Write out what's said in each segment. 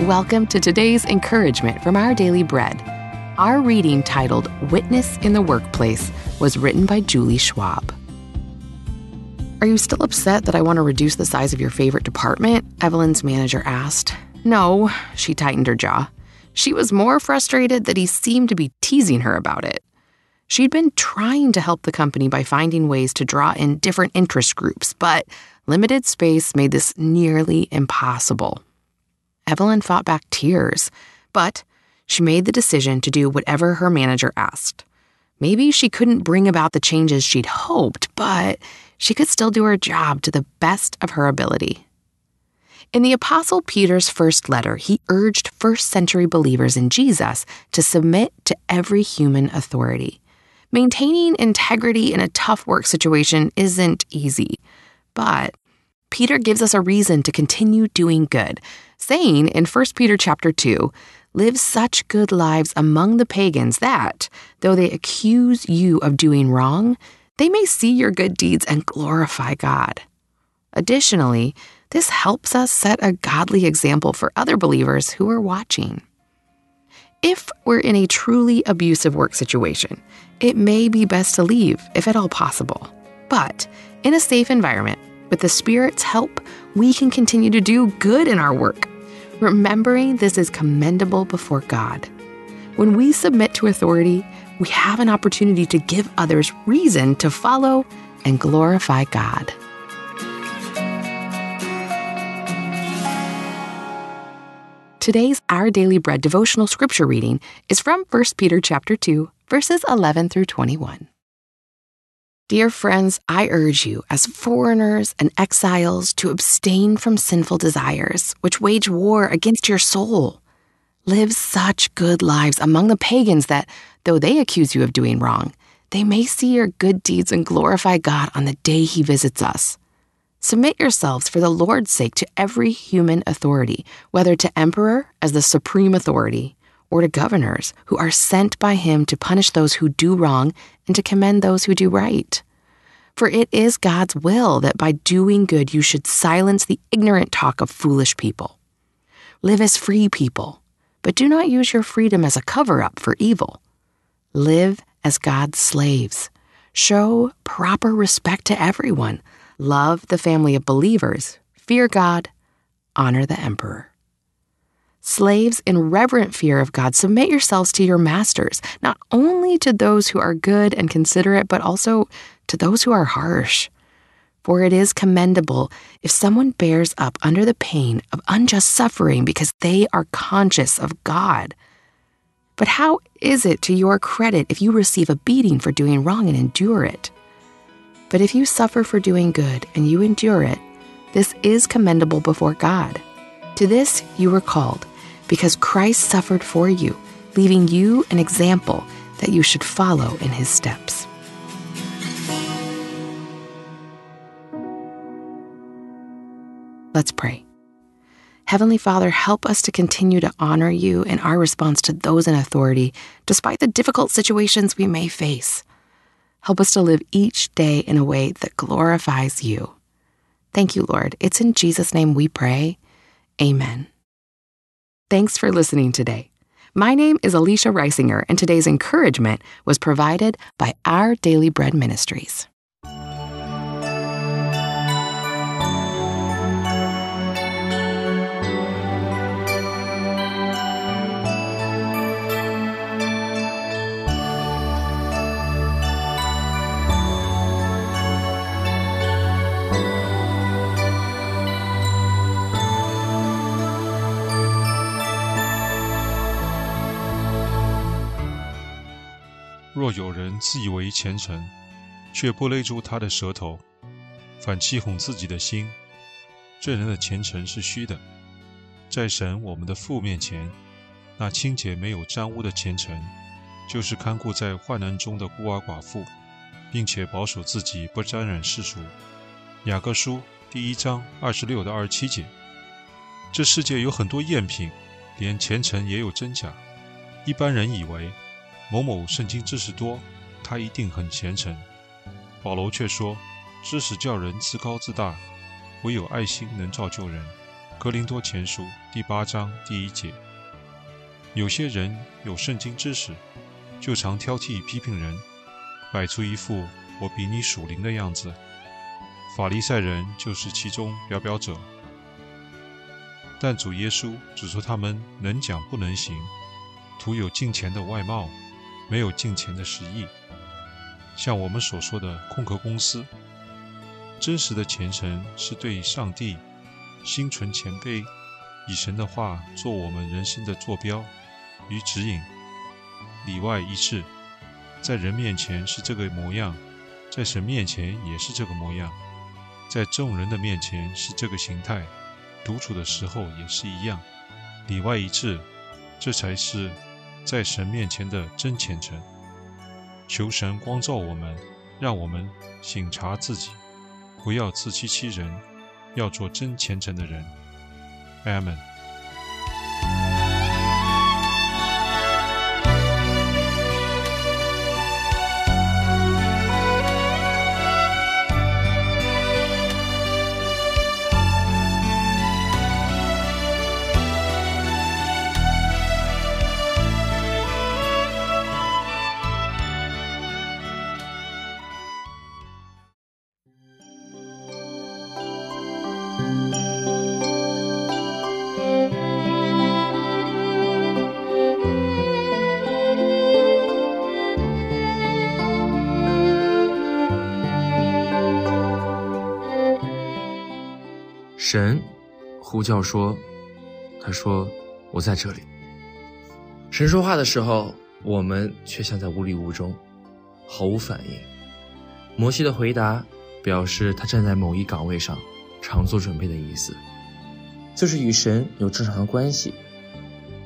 Welcome to today's encouragement from our daily bread. Our reading titled Witness in the Workplace was written by Julie Schwab. Are you still upset that I want to reduce the size of your favorite department? Evelyn's manager asked. No, she tightened her jaw. She was more frustrated that he seemed to be teasing her about it. She'd been trying to help the company by finding ways to draw in different interest groups, but limited space made this nearly impossible. Evelyn fought back tears, but she made the decision to do whatever her manager asked. Maybe she couldn't bring about the changes she'd hoped, but she could still do her job to the best of her ability. In the Apostle Peter's first letter, he urged first century believers in Jesus to submit to every human authority. Maintaining integrity in a tough work situation isn't easy, but Peter gives us a reason to continue doing good, saying in 1 Peter chapter 2, live such good lives among the pagans that, though they accuse you of doing wrong, they may see your good deeds and glorify God. Additionally, this helps us set a godly example for other believers who are watching. If we're in a truly abusive work situation, it may be best to leave if at all possible. But in a safe environment, with the Spirit's help, we can continue to do good in our work, remembering this is commendable before God. When we submit to authority, we have an opportunity to give others reason to follow and glorify God. Today's Our Daily Bread devotional scripture reading is from 1 Peter chapter 2, verses 11 through 21. Dear friends, I urge you, as foreigners and exiles, to abstain from sinful desires, which wage war against your soul. Live such good lives among the pagans that, though they accuse you of doing wrong, they may see your good deeds and glorify God on the day He visits us. Submit yourselves for the Lord's sake to every human authority, whether to emperor as the supreme authority, or to governors who are sent by him to punish those who do wrong and to commend those who do right. For it is God's will that by doing good you should silence the ignorant talk of foolish people. Live as free people, but do not use your freedom as a cover up for evil. Live as God's slaves. Show proper respect to everyone love the family of believers, fear God, honor the emperor. Slaves, in reverent fear of God, submit yourselves to your masters, not only to those who are good and considerate, but also to those who are harsh. For it is commendable if someone bears up under the pain of unjust suffering because they are conscious of God. But how is it to your credit if you receive a beating for doing wrong and endure it? But if you suffer for doing good and you endure it, this is commendable before God. To this you were called, because Christ suffered for you, leaving you an example that you should follow in his steps. Let's pray. Heavenly Father, help us to continue to honor you in our response to those in authority, despite the difficult situations we may face. Help us to live each day in a way that glorifies you. Thank you, Lord. It's in Jesus' name we pray. Amen. Thanks for listening today. My name is Alicia Reisinger, and today's encouragement was provided by Our Daily Bread Ministries. 若有人自以为虔诚，却不勒住他的舌头，反欺哄自己的心，这人的虔诚是虚的。在神我们的父面前，那清洁没有沾污的虔诚，就是看顾在患难中的孤儿寡妇，并且保守自己不沾染世俗。雅各书第一章二十六到二十七节。这世界有很多赝品，连虔诚也有真假。一般人以为。某某圣经知识多，他一定很虔诚。保罗却说：“知识叫人自高自大，唯有爱心能造就人。”格林多前书第八章第一节。有些人有圣经知识，就常挑剔批评人，摆出一副我比你属灵的样子。法利赛人就是其中表表者。但主耶稣指出他们能讲不能行，徒有敬虔的外貌，没有敬虔的实意。像我们所说的空壳公司，真实的虔诚是对上帝心存谦卑，以神的话做我们人生的坐标与指引，里外一致，在人面前是这个模样，在神面前也是这个模样，在众人的面前是这个形态。独处的时候也是一样，里外一致，这才是在神面前的真虔诚。求神光照我们，让我们省察自己，不要自欺欺人，要做真虔诚的人。Amen。神呼叫说：“他说我在这里。”神说话的时候，我们却像在无里无中，毫无反应。摩西的回答表示他站在某一岗位上，常做准备的意思，就是与神有正常的关系，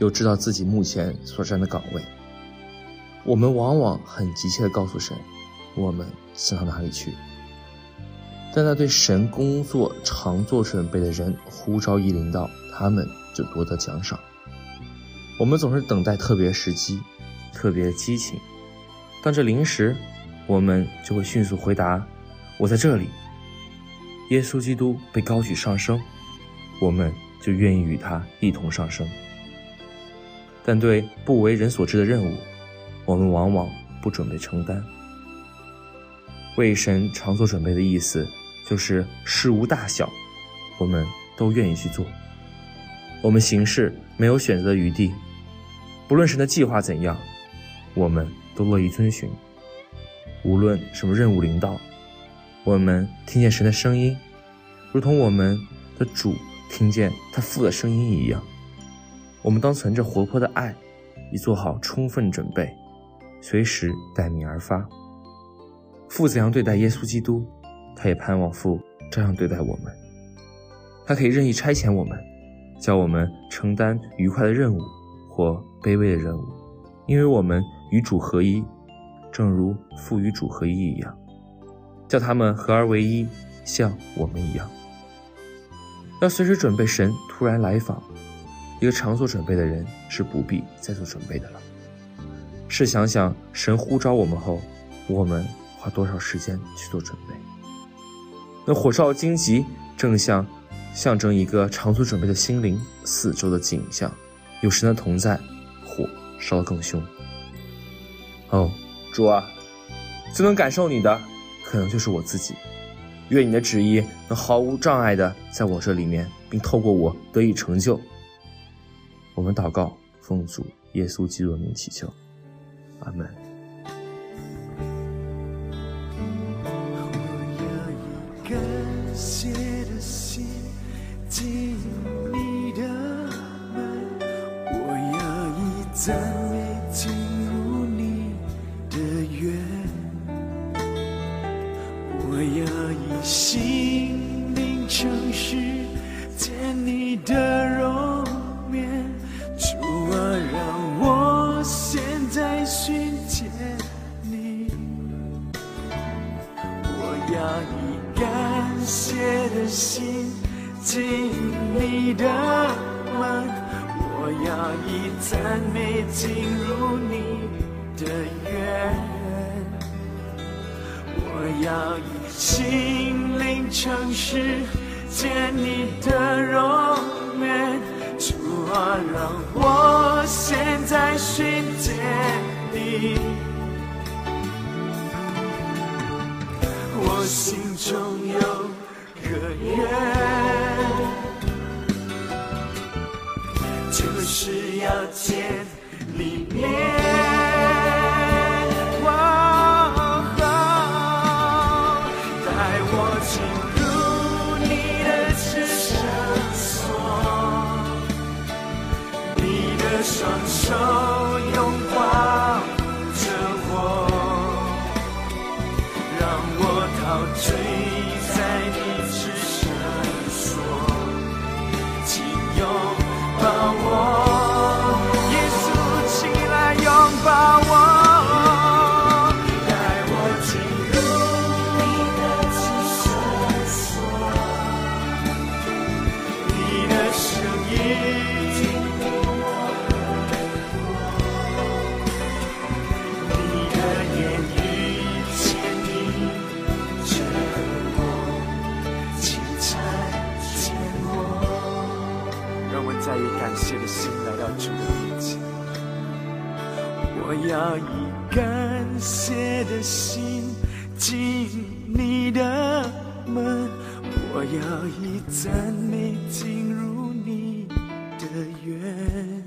又知道自己目前所站的岗位。我们往往很急切地告诉神，我们想到哪里去。但那对神工作常做准备的人，呼召一临到，他们就夺得奖赏。我们总是等待特别时机，特别激情。当这临时，我们就会迅速回答：“我在这里。”耶稣基督被高举上升，我们就愿意与他一同上升。但对不为人所知的任务，我们往往不准备承担。为神常做准备的意思。就是事无大小，我们都愿意去做。我们行事没有选择的余地，不论神的计划怎样，我们都乐意遵循。无论什么任务领导，我们听见神的声音，如同我们的主听见他父的声音一样。我们当存着活泼的爱，以做好充分准备，随时待命而发。父怎样对待耶稣基督？他也盼望父这样对待我们，他可以任意差遣我们，叫我们承担愉快的任务或卑微的任务，因为我们与主合一，正如父与主合一一样，叫他们合而为一，像我们一样。要随时准备神突然来访，一个常做准备的人是不必再做准备的了。试想想，神呼召我们后，我们花多少时间去做准备？那火烧荆棘，正像象征一个长足准备的心灵四周的景象，有神的同在，火烧得更凶。哦，主啊，最能感受你的，可能就是我自己。愿你的旨意能毫无障碍的在我这里面，并透过我得以成就。我们祷告，奉主耶稣基督的名祈求，阿门。赞美进入你的愿，我要以心灵诚实见你的容面，主啊，让我现在寻见你。我要以感谢的心进你的门。我要以赞美进入你的愿，我要以心灵诚实见你的容颜，主。啊，让我现在寻见你。我心中有个愿，是要见你面。带我进入你的至圣所，你的双手拥抱着我，让我陶醉要以感谢的心进你的门，我要以赞美进入你的园，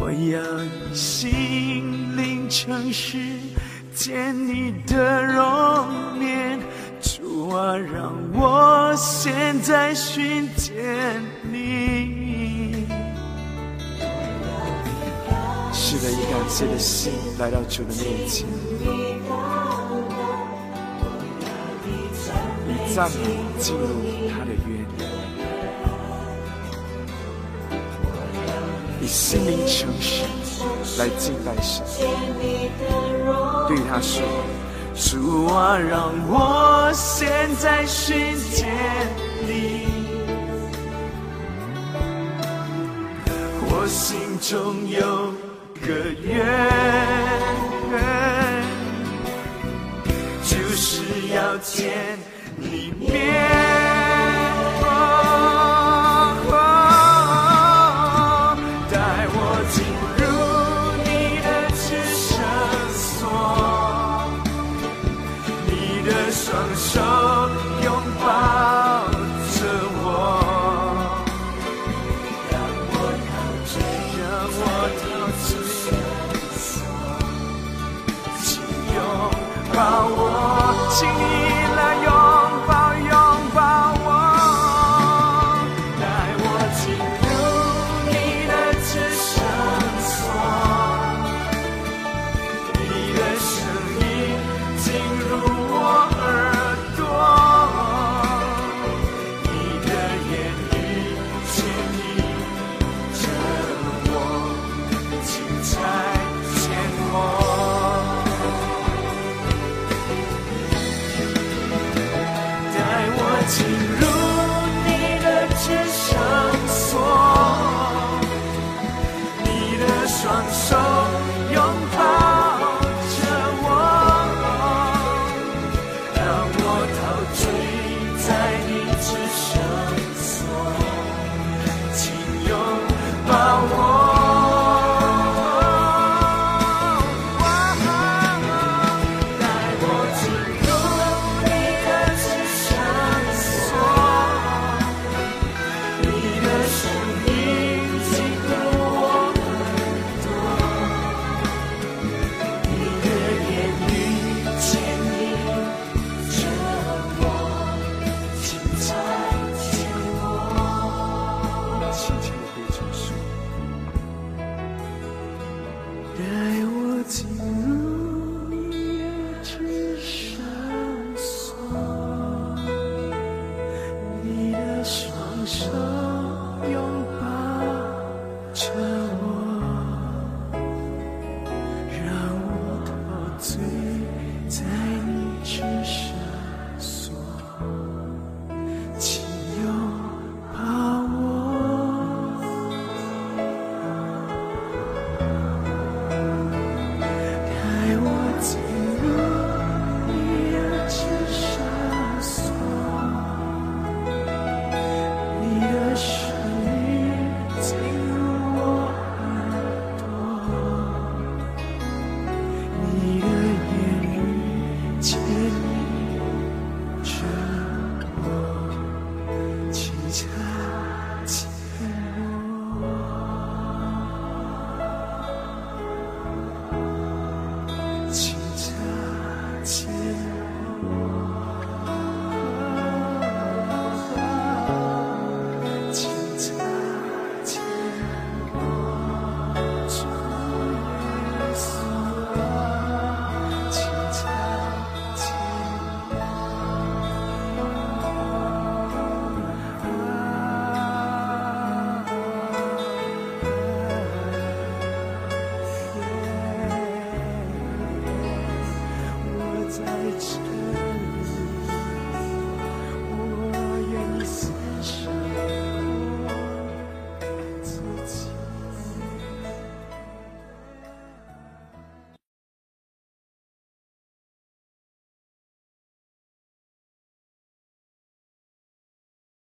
我要以心灵诚实见你的容面。主啊，让我现在寻见你。的，以感谢的心来到主的面前，以赞美进入他的约，以心灵诚实来敬拜神，对他说：“主啊，让我现在寻见你。”我心中有个愿，就是要见你面。带我进入你的至圣所，你的双手